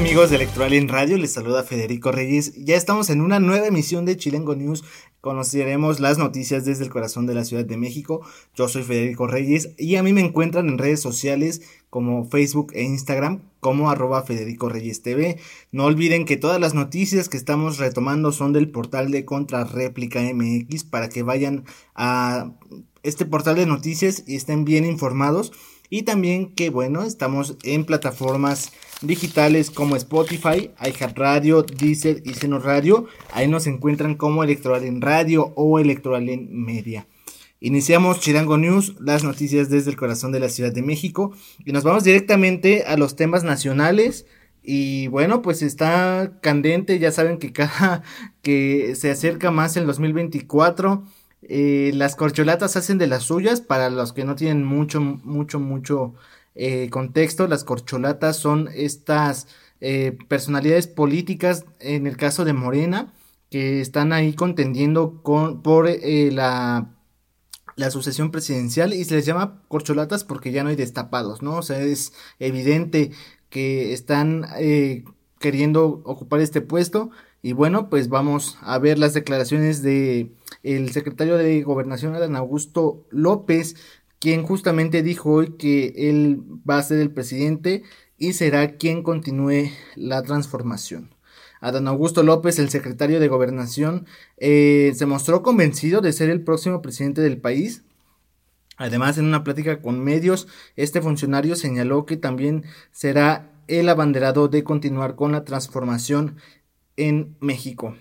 Amigos de Electoral en Radio, les saluda Federico Reyes. Ya estamos en una nueva emisión de Chilengo News. Conoceremos las noticias desde el corazón de la Ciudad de México. Yo soy Federico Reyes y a mí me encuentran en redes sociales como Facebook e Instagram como arroba Federico Reyes TV. No olviden que todas las noticias que estamos retomando son del portal de Contrarréplica MX para que vayan a este portal de noticias y estén bien informados. Y también que bueno, estamos en plataformas digitales como Spotify, iHeartRadio, Deezer y Seno Radio. Ahí nos encuentran como Electoral en Radio o Electoral en Media. Iniciamos Chirango News, las noticias desde el corazón de la Ciudad de México y nos vamos directamente a los temas nacionales. Y bueno, pues está candente, ya saben que cada que se acerca más el 2024, eh, las corcholatas hacen de las suyas para los que no tienen mucho, mucho, mucho eh, contexto, las corcholatas son estas eh, personalidades políticas, en el caso de Morena, que están ahí contendiendo con, por eh, la, la sucesión presidencial y se les llama corcholatas porque ya no hay destapados, ¿no? O sea, es evidente que están queriendo ocupar este puesto. Y bueno, pues vamos a ver las declaraciones de el secretario de Gobernación, Adán Augusto López, quien justamente dijo hoy que él va a ser el presidente y será quien continúe la transformación. Adán Augusto López, el secretario de Gobernación, eh, se mostró convencido de ser el próximo presidente del país. Además, en una plática con medios, este funcionario señaló que también será el abanderado de continuar con la transformación en México.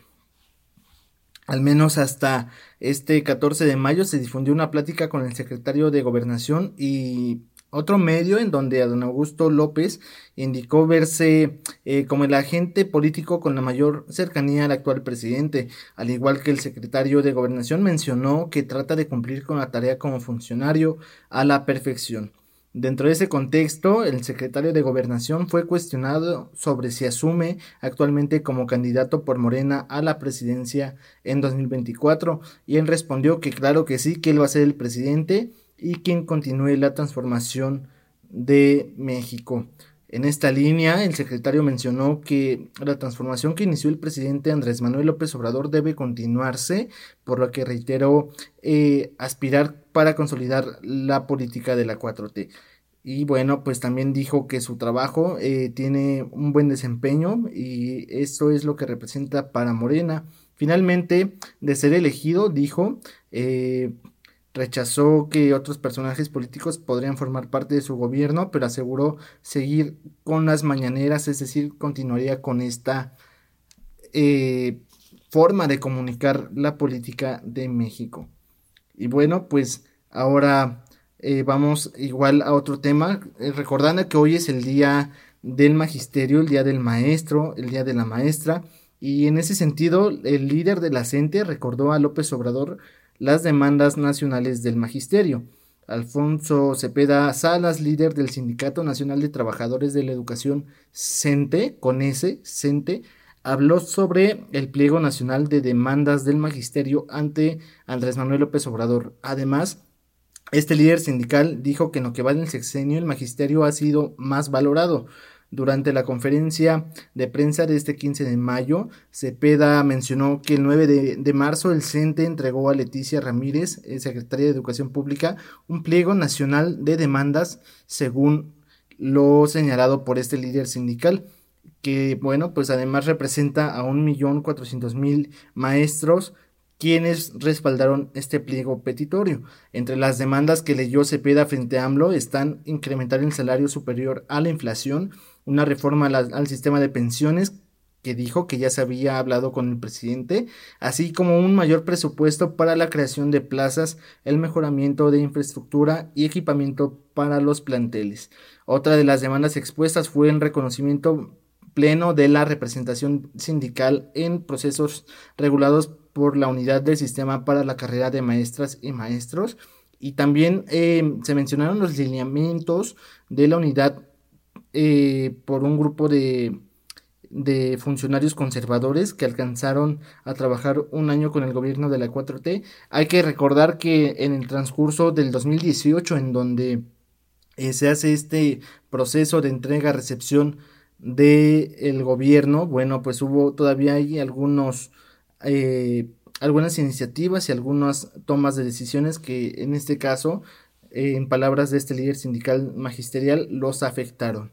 Al menos hasta este 14 de mayo se difundió una plática con el secretario de Gobernación y otro medio en donde a don Augusto López indicó verse eh, como el agente político con la mayor cercanía al actual presidente, al igual que el secretario de Gobernación mencionó que trata de cumplir con la tarea como funcionario a la perfección. Dentro de ese contexto, el secretario de Gobernación fue cuestionado sobre si asume actualmente como candidato por Morena a la presidencia en 2024 y él respondió que claro que sí, que él va a ser el presidente y quien continúe la transformación de México. En esta línea, el secretario mencionó que la transformación que inició el presidente Andrés Manuel López Obrador debe continuarse, por lo que reiteró eh, aspirar para consolidar la política de la 4T. Y bueno, pues también dijo que su trabajo eh, tiene un buen desempeño y eso es lo que representa para Morena. Finalmente, de ser elegido, dijo, eh, rechazó que otros personajes políticos podrían formar parte de su gobierno, pero aseguró seguir con las mañaneras, es decir, continuaría con esta eh, forma de comunicar la política de México. Y bueno, pues ahora eh, vamos igual a otro tema, eh, recordando que hoy es el día del magisterio, el día del maestro, el día de la maestra, y en ese sentido el líder de la CENTE recordó a López Obrador las demandas nacionales del magisterio. Alfonso Cepeda Salas, líder del Sindicato Nacional de Trabajadores de la Educación CENTE, con ese, CENTE, habló sobre el pliego nacional de demandas del magisterio ante Andrés Manuel López Obrador. Además, este líder sindical dijo que en lo que va en el sexenio el magisterio ha sido más valorado. Durante la conferencia de prensa de este 15 de mayo, Cepeda mencionó que el 9 de, marzo el CENTE entregó a Leticia Ramírez, secretaria de Educación Pública, un pliego nacional de demandas según lo señalado por este líder sindical que bueno, pues además representa a un millón cuatrocientos mil maestros quienes respaldaron este pliego petitorio. Entre las demandas que leyó Cepeda frente a AMLO están incrementar el salario superior a la inflación, una reforma al, sistema de pensiones que dijo que ya se había hablado con el presidente, así como un mayor presupuesto para la creación de plazas, el mejoramiento de infraestructura y equipamiento para los planteles. Otra de las demandas expuestas fue el reconocimiento pleno de la representación sindical en procesos regulados por la unidad del sistema para la carrera de maestras y maestros. Y también eh, se mencionaron los lineamientos de la unidad eh, por un grupo de de funcionarios conservadores que alcanzaron a trabajar un año con el gobierno de la 4T. Hay que recordar que en el transcurso del 2018, en donde eh, se hace este proceso de entrega-recepción del gobierno, bueno, pues hubo todavía hay algunos, eh, algunas iniciativas y algunas tomas de decisiones que en este caso, eh, en palabras de este líder sindical magisterial, los afectaron.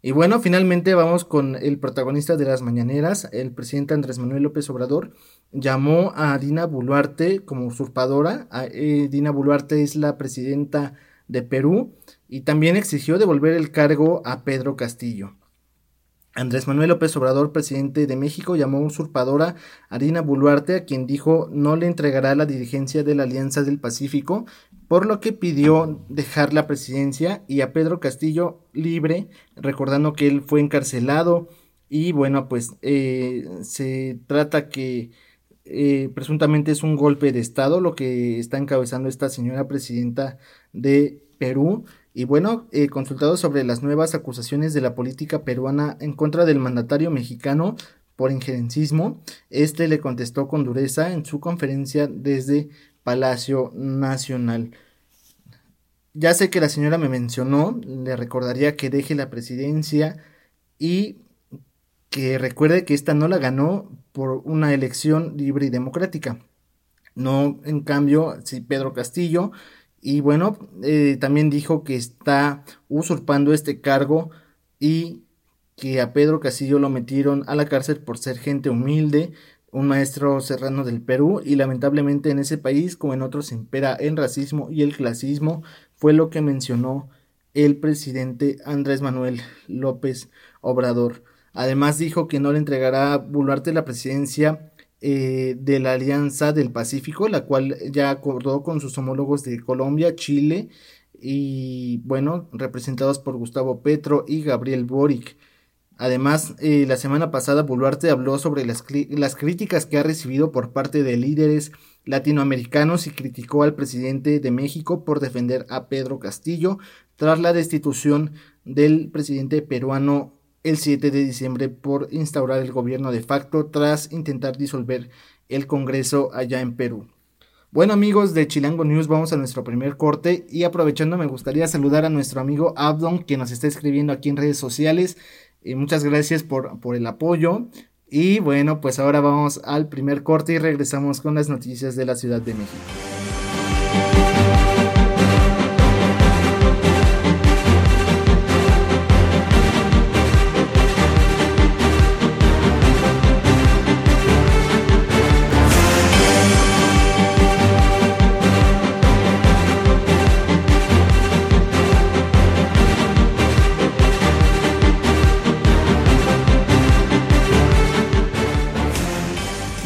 Y bueno, finalmente vamos con el protagonista de las mañaneras, el presidente Andrés Manuel López Obrador, llamó a Dina Boluarte como usurpadora. Eh, Dina Boluarte es la presidenta de Perú y también exigió devolver el cargo a Pedro Castillo. Andrés Manuel López Obrador, presidente de México, llamó usurpadora a Dina Boluarte, a quien dijo no le entregará la dirigencia de la Alianza del Pacífico, por lo que pidió dejar la presidencia y a Pedro Castillo libre, recordando que él fue encarcelado. Y bueno, pues eh, se trata que eh, presuntamente es un golpe de Estado lo que está encabezando esta señora presidenta de Perú y bueno, eh, consultado sobre las nuevas acusaciones de la política peruana en contra del mandatario mexicano por injerencismo, este le contestó con dureza en su conferencia desde Palacio Nacional. Ya sé que la señora me mencionó, le recordaría que deje la presidencia y que recuerde que esta no la ganó por una elección libre y democrática. No, en cambio, si Pedro Castillo y bueno, eh, también dijo que está usurpando este cargo y que a Pedro Castillo lo metieron a la cárcel por ser gente humilde, un maestro serrano del Perú y lamentablemente en ese país como en otros impera el racismo y el clasismo, fue lo que mencionó el presidente Andrés Manuel López Obrador. Además dijo que no le entregará a Boluarte la presidencia eh, de la Alianza del Pacífico, la cual ya acordó con sus homólogos de Colombia, Chile y, bueno, representados por Gustavo Petro y Gabriel Boric. Además, eh, la semana pasada Boluarte habló sobre las, las críticas que ha recibido por parte de líderes latinoamericanos y criticó al presidente de México por defender a Pedro Castillo tras la destitución del presidente peruano el 7 de diciembre por instaurar el gobierno de facto tras intentar disolver el Congreso allá en Perú. Bueno amigos de Chilango News, vamos a nuestro primer corte y aprovechando me gustaría saludar a nuestro amigo Abdon que nos está escribiendo aquí en redes sociales. y muchas gracias por, por el apoyo. Y bueno, pues ahora vamos al primer corte y regresamos con las noticias de la Ciudad de México.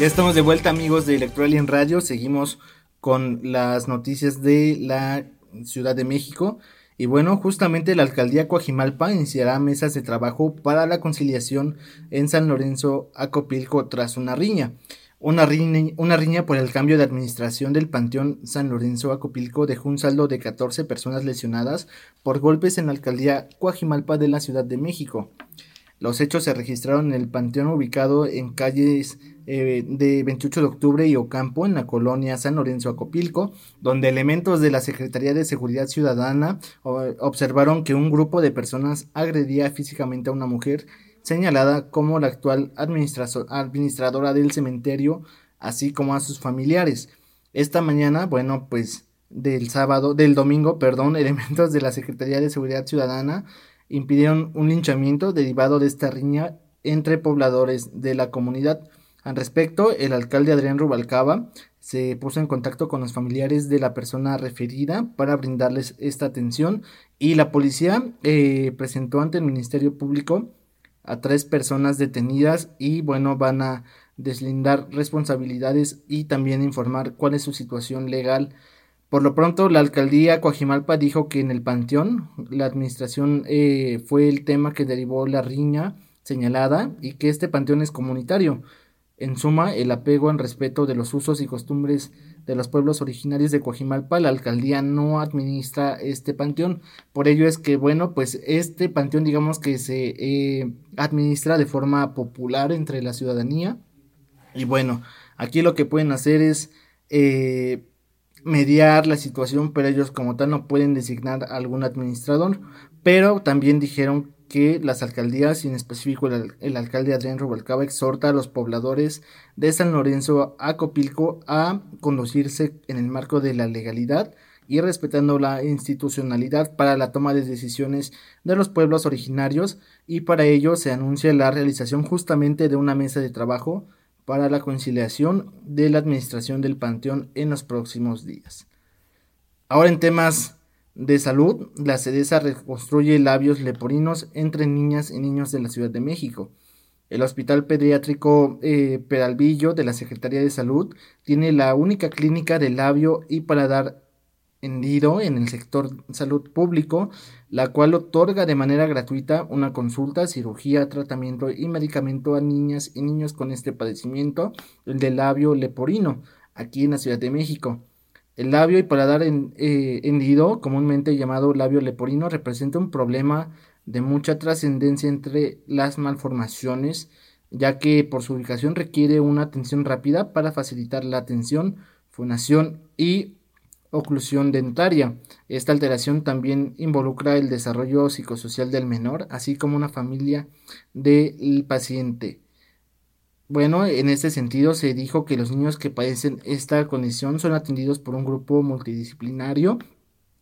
Estamos de vuelta amigos de Electoral Radio, seguimos con las noticias de la Ciudad de México y bueno, justamente la alcaldía Coajimalpa iniciará mesas de trabajo para la conciliación en San Lorenzo Acopilco tras una riña. Una riña, una riña por el cambio de administración del Panteón San Lorenzo Acopilco dejó un saldo de 14 personas lesionadas por golpes en la alcaldía Coajimalpa de la Ciudad de México. Los hechos se registraron en el panteón ubicado en calles eh, de 28 de octubre y Ocampo, en la colonia San Lorenzo Acopilco, donde elementos de la Secretaría de Seguridad Ciudadana observaron que un grupo de personas agredía físicamente a una mujer señalada como la actual administradora del cementerio, así como a sus familiares. Esta mañana, bueno, pues del sábado, del domingo, perdón, elementos de la Secretaría de Seguridad Ciudadana impidieron un linchamiento derivado de esta riña entre pobladores de la comunidad. Al respecto, el alcalde Adrián Rubalcaba se puso en contacto con los familiares de la persona referida para brindarles esta atención y la policía eh, presentó ante el Ministerio Público a tres personas detenidas y bueno van a deslindar responsabilidades y también informar cuál es su situación legal por lo pronto, la alcaldía Coajimalpa dijo que en el panteón la administración eh, fue el tema que derivó la riña señalada y que este panteón es comunitario. En suma, el apego en respeto de los usos y costumbres de los pueblos originarios de Coajimalpa, la alcaldía no administra este panteón. Por ello es que, bueno, pues este panteón digamos que se eh, administra de forma popular entre la ciudadanía. Y bueno, aquí lo que pueden hacer es eh, mediar la situación, pero ellos como tal no pueden designar algún administrador. Pero también dijeron que las alcaldías y en específico el, alcalde Adrián Rubalcaba exhorta a los pobladores de San Lorenzo a Copilco a conducirse en el marco de la legalidad y respetando la institucionalidad para la toma de decisiones de los pueblos originarios y para ello se anuncia la realización justamente de una mesa de trabajo para la conciliación de la administración del panteón en los próximos días. Ahora en temas de salud, la CEDESA reconstruye labios leporinos entre niñas y niños de la Ciudad de México. El Hospital Pediátrico eh, Peralvillo de la Secretaría de Salud tiene la única clínica de labio y paladar hendido en el sector salud público, la cual otorga de manera gratuita una consulta, cirugía, tratamiento y medicamento a niñas y niños con este padecimiento, el de labio leporino, aquí en la Ciudad de México. El labio y paladar eh, hendido, comúnmente llamado labio leporino, representa un problema de mucha trascendencia entre las malformaciones, ya que por su ubicación requiere una atención rápida para facilitar la atención, fonación y oclusión dentaria. Esta alteración también involucra el desarrollo psicosocial del menor, así como una familia del paciente. Bueno, en este sentido se dijo que los niños que padecen esta condición son atendidos por un grupo multidisciplinario,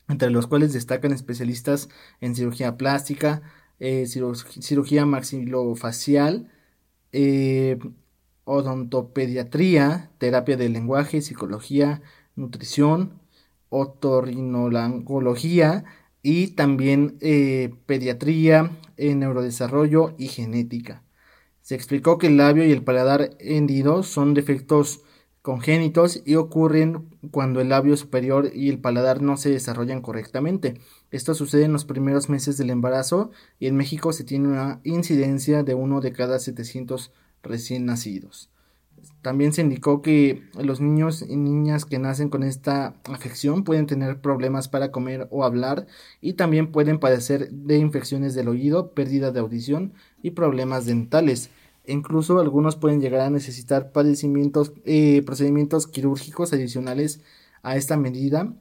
entre los cuales destacan especialistas en cirugía plástica, eh, cirugía maxilofacial, eh, odontopediatría, terapia del lenguaje, psicología, nutrición, otorrinolaringología y también eh, pediatría, neurodesarrollo y genética. Se explicó que el labio y el paladar hendido son defectos congénitos y ocurren cuando el labio superior y el paladar no se desarrollan correctamente. Esto sucede en los primeros meses del embarazo y en México se tiene una incidencia de uno de cada 700 recién nacidos. También se indicó que los niños y niñas que nacen con esta afección pueden tener problemas para comer o hablar y también pueden padecer de infecciones del oído, pérdida de audición y problemas dentales. Incluso algunos pueden llegar a necesitar padecimientos, eh, procedimientos quirúrgicos adicionales a esta medida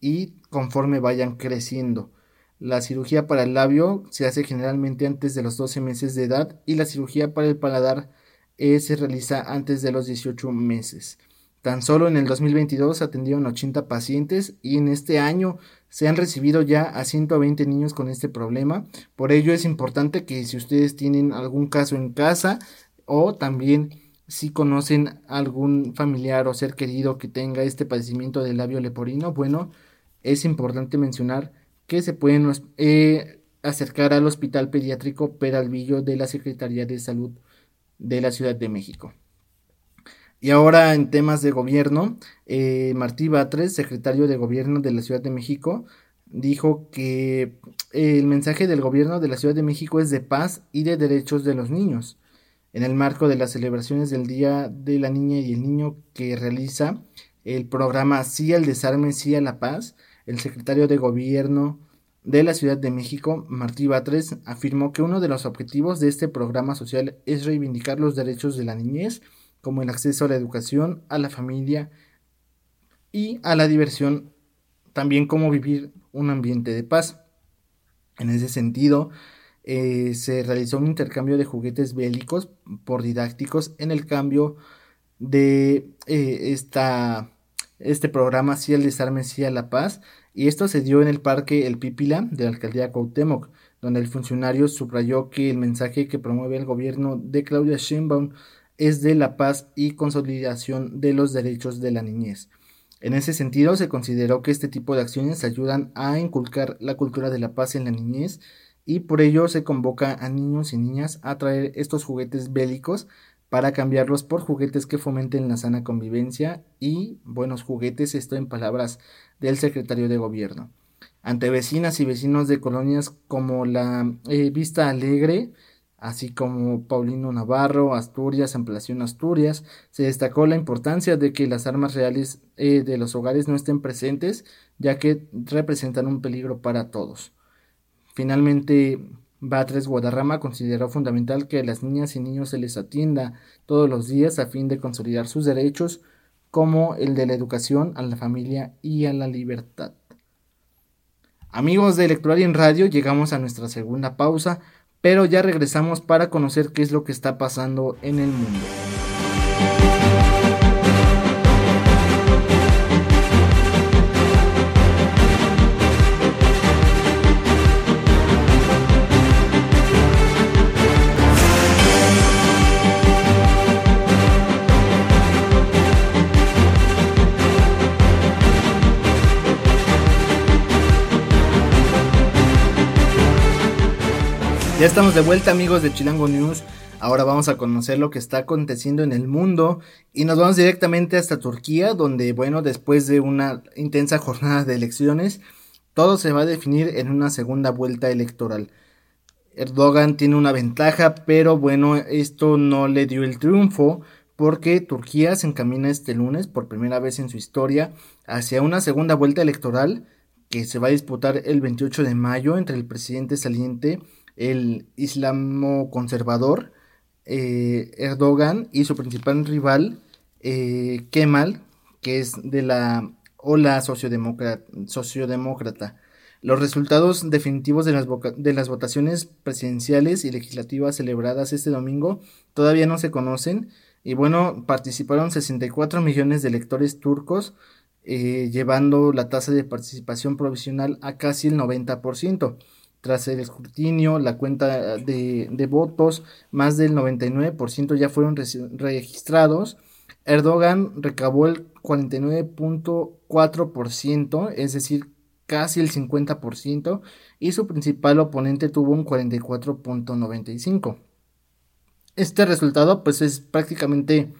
y conforme vayan creciendo. La cirugía para el labio se hace generalmente antes de los 12 meses de edad y la cirugía para el paladar eh, se realiza antes de los 18 meses. Tan solo en el 2022 se atendieron 80 pacientes y en este año se han recibido ya a 120 niños con este problema. Por ello es importante que si ustedes tienen algún caso en casa o también si conocen algún familiar o ser querido que tenga este padecimiento del labio leporino, bueno, es importante mencionar que se pueden eh, acercar al Hospital Pediátrico Peralvillo de la Secretaría de Salud de la Ciudad de México. Y ahora en temas de gobierno, eh, Martí Batres, secretario de gobierno de la Ciudad de México, dijo que el mensaje del gobierno de la Ciudad de México es de paz y de derechos de los niños. En el marco de las celebraciones del Día de la Niña y el Niño que realiza el programa Sí al Desarme, Sí a la Paz, el secretario de gobierno de la Ciudad de México, Martí Batres, afirmó que uno de los objetivos de este programa social es reivindicar los derechos de la niñez como el acceso a la educación, a la familia y a la diversión, también como vivir un ambiente de paz. En ese sentido, eh, se realizó un intercambio de juguetes bélicos por didácticos en el cambio de eh, esta, este programa Sí al Desarme, Sí a la Paz, y esto se dio en el Parque El Pípila de la Alcaldía Cuauhtémoc, donde el funcionario subrayó que el mensaje que promueve el gobierno de Claudia Sheinbaum es de la paz y consolidación de los derechos de la niñez. En ese sentido, se consideró que este tipo de acciones ayudan a inculcar la cultura de la paz en la niñez y por ello se convoca a niños y niñas a traer estos juguetes bélicos para cambiarlos por juguetes que fomenten la sana convivencia y buenos juguetes, esto en palabras del secretario de gobierno. Ante vecinas y vecinos de colonias como la eh, Vista Alegre, así como Paulino Navarro, Asturias, Ampliación Asturias. Se destacó la importancia de que las armas reales eh, de los hogares no estén presentes, ya que representan un peligro para todos. Finalmente, Batres Guadarrama consideró fundamental que a las niñas y niños se les atienda todos los días a fin de consolidar sus derechos, como el de la educación, a la familia y a la libertad. Amigos de Electoral y en Radio, llegamos a nuestra segunda pausa pero ya regresamos para conocer qué es lo que está pasando en el mundo. Ya estamos de vuelta amigos de Chilango News. Ahora vamos a conocer lo que está aconteciendo en el mundo y nos vamos directamente hasta Turquía, donde bueno, después de una intensa jornada de elecciones, todo se va a definir en una segunda vuelta electoral. Erdogan tiene una ventaja, pero bueno, esto no le dio el triunfo porque Turquía se encamina este lunes por primera vez en su historia hacia una segunda vuelta electoral que se va a disputar el 28 de mayo entre el presidente saliente el islamo conservador eh, Erdogan y su principal rival eh, Kemal, que es de la ola sociodemócrata. Los resultados definitivos de las, de las votaciones presidenciales y legislativas celebradas este domingo todavía no se conocen. Y bueno, participaron 64 millones de electores turcos, eh, llevando la tasa de participación provisional a casi el 90%. Tras el escrutinio, la cuenta de, votos, más del 99% ya fueron registrados. Erdogan recabó el 49.4%, es decir, casi el 50%, y su principal oponente tuvo un 44.95%. Este resultado pues es prácticamente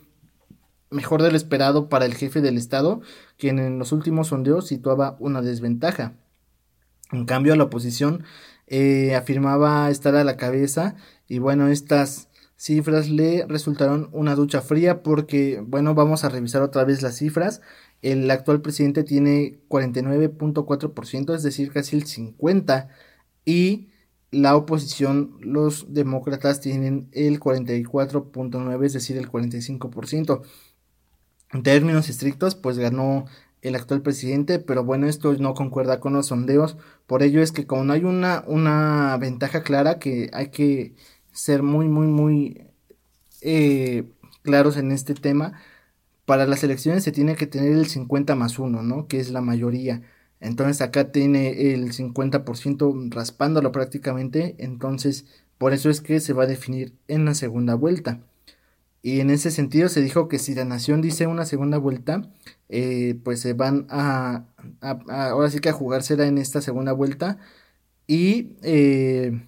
mejor de lo esperado para el jefe del Estado, quien en los últimos sondeos situaba una desventaja. En cambio, la oposición eh, afirmaba estar a la cabeza y bueno, estas cifras le resultaron una ducha fría porque, bueno, vamos a revisar otra vez las cifras. El actual presidente tiene 49.4%, es decir, casi el 50%, y la oposición, los demócratas, tienen el 44.9%, es decir, el 45%. En términos estrictos, pues ganó el actual presidente, pero bueno, esto no concuerda con los sondeos, por ello es que como no hay una, una ventaja clara, que hay que ser muy, muy, muy eh, claros en este tema, para las elecciones se tiene que tener el 50 más 1, ¿no? Que es la mayoría. Entonces acá tiene el 50% raspándolo prácticamente, entonces por eso es que se va a definir en la segunda vuelta. Y en ese sentido se dijo que si la nación dice una segunda vuelta, eh, pues se van a, ahora sí que a jugársela en esta segunda vuelta. Y eh,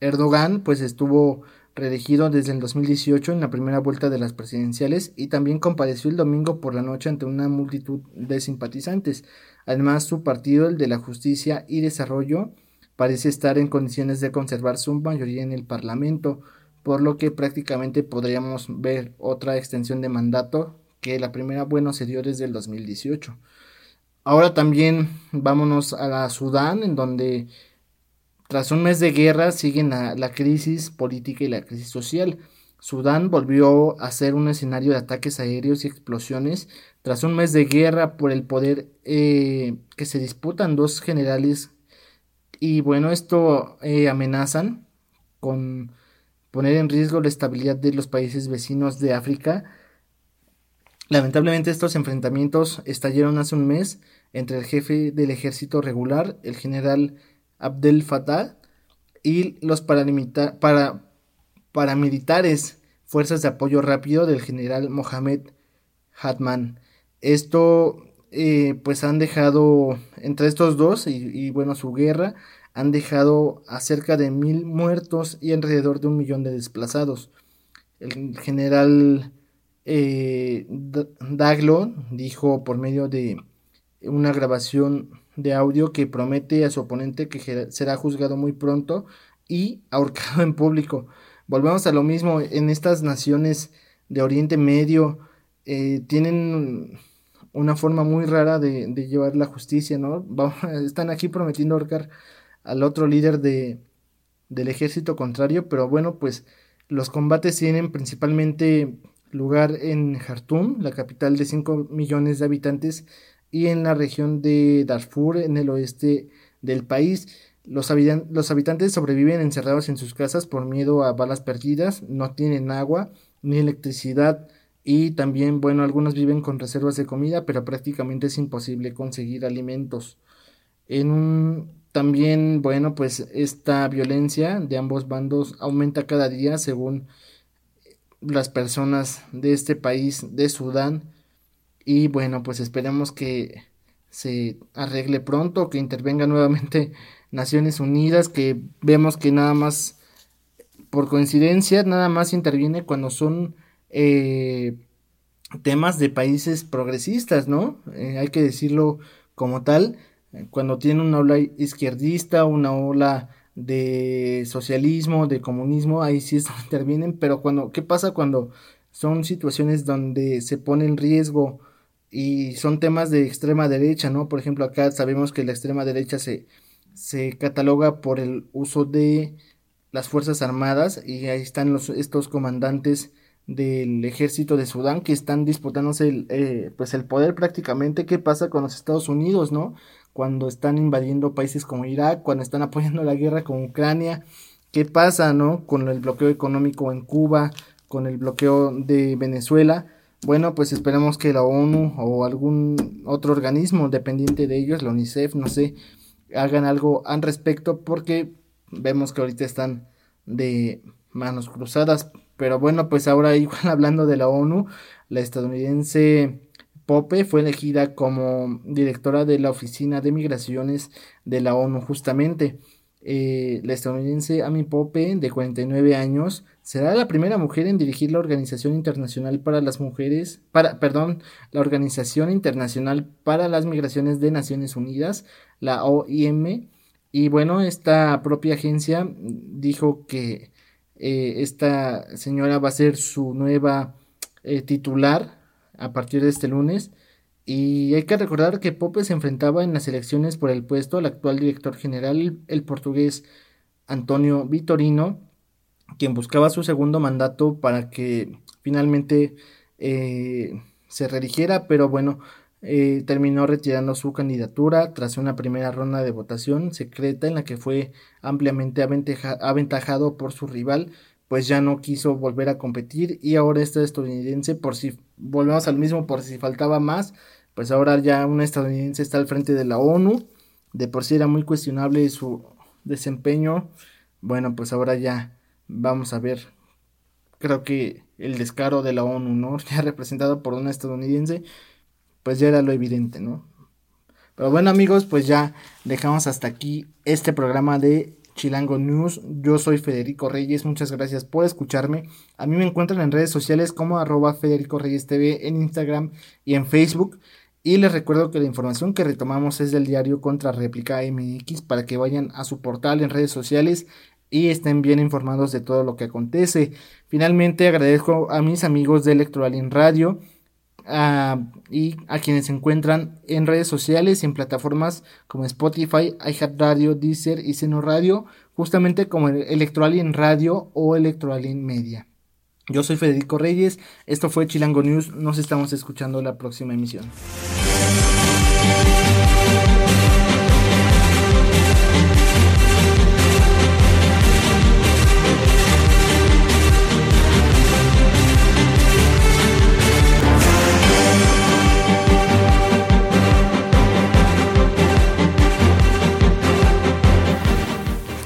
Erdogan pues estuvo reelegido desde el 2018 en la primera vuelta de las presidenciales y también compareció el domingo por la noche ante una multitud de simpatizantes. Además, su partido, el de la Justicia y Desarrollo, parece estar en condiciones de conservar su mayoría en el Parlamento por lo que prácticamente podríamos ver otra extensión de mandato que la primera, bueno, se dio desde el 2018. Ahora también vámonos a Sudán, en donde tras un mes de guerra siguen la, crisis política y la crisis social. Sudán volvió a ser un escenario de ataques aéreos y explosiones tras un mes de guerra por el poder eh, que se disputan dos generales y bueno, esto eh, amenazan con poner en riesgo la estabilidad de los países vecinos de África. Lamentablemente estos enfrentamientos estallaron hace un mes entre el jefe del ejército regular, el general Abdel Fattah, y los para, paramilitares, fuerzas de apoyo rápido del general Mohamed Hatman. Esto eh, pues han dejado entre estos dos y, y bueno su guerra han dejado a cerca de mil muertos y alrededor de un millón de desplazados. El general eh, dijo por medio de una grabación de audio que promete a su oponente que será juzgado muy pronto y ahorcado en público. Volvemos a lo mismo, en estas naciones de Oriente Medio eh, tienen una forma muy rara de, llevar la justicia, ¿no? están aquí prometiendo ahorcar al otro líder de, del ejército contrario, pero bueno, pues los combates tienen principalmente lugar en Jartum, la capital de 5 millones de habitantes, y en la región de Darfur, en el oeste del país. Los, habitantes sobreviven encerrados en sus casas por miedo a balas perdidas, no tienen agua ni electricidad y también, bueno, algunos viven con reservas de comida, pero prácticamente es imposible conseguir alimentos. En también, bueno, pues esta violencia de ambos bandos aumenta cada día según las personas de este país, de Sudán. Y bueno, pues esperemos que se arregle pronto, que intervenga nuevamente Naciones Unidas, que vemos que nada más, por coincidencia, nada más interviene cuando son eh, temas de países progresistas, ¿no? Eh, hay que decirlo como tal, cuando tiene una ola izquierdista, una ola de socialismo, de comunismo, ahí sí es donde intervienen, pero cuando, ¿qué pasa cuando son situaciones donde se pone en riesgo y son temas de extrema derecha, ¿no? Por ejemplo, acá sabemos que la extrema derecha se, se cataloga por el uso de las Fuerzas Armadas y ahí están los, estos comandantes del ejército de Sudán que están disputándose el, eh, pues el poder prácticamente. ¿Qué pasa con los Estados Unidos, no? Cuando están invadiendo países como Irak, cuando están apoyando la guerra con Ucrania. ¿Qué pasa, no? Con el bloqueo económico en Cuba, con el bloqueo de Venezuela. Bueno, pues esperemos que la ONU o algún otro organismo dependiente de ellos, la UNICEF, no sé, hagan algo al respecto porque vemos que ahorita están de manos cruzadas pero bueno, pues ahora igual hablando de la ONU, la estadounidense Pope fue elegida como directora de la Oficina de Migraciones de la ONU justamente. Eh, la estadounidense Amy Pope, de 49 años, será la primera mujer en dirigir la Organización Internacional para las Mujeres, para, perdón, la Organización Internacional para las Migraciones de Naciones Unidas, la OIM. Y bueno, esta propia agencia dijo que eh, esta señora va a ser su nueva eh, titular a partir de este lunes. Y hay que recordar que Pope se enfrentaba en las elecciones por el puesto al actual director general, el portugués Antonio Vitorino, quien buscaba su segundo mandato para que finalmente eh, se redijera, pero bueno, eh, terminó retirando su candidatura tras una primera ronda de votación secreta en la que fue ampliamente aventajado por su rival, pues ya no quiso volver a competir y ahora este estadounidense, por si volvemos al mismo, por si faltaba más, pues ahora ya un estadounidense está al frente de la ONU, de por sí era muy cuestionable su desempeño, bueno, pues ahora ya vamos a ver, creo que el descaro de la ONU, ¿no? Ya representado por un estadounidense, pues ya era lo evidente, ¿no? Pero bueno amigos, pues ya dejamos hasta aquí este programa de Chilango News. Yo soy Federico Reyes, muchas gracias por escucharme. A mí me encuentran en redes sociales como arroba Federico Reyes TV en Instagram y en Facebook. Y les recuerdo que la información que retomamos es del diario Contra Réplica MX para que vayan a su portal en redes sociales y estén bien informados de todo lo que acontece. Finalmente agradezco a mis amigos de Electoral en Radio y a quienes se encuentran en redes sociales y en plataformas como Spotify, iHeartRadio, Deezer y Seno Radio, justamente como Electroalien Radio o Electroalien Media. Yo soy Federico Reyes, esto fue Chilango News, nos estamos escuchando la próxima emisión.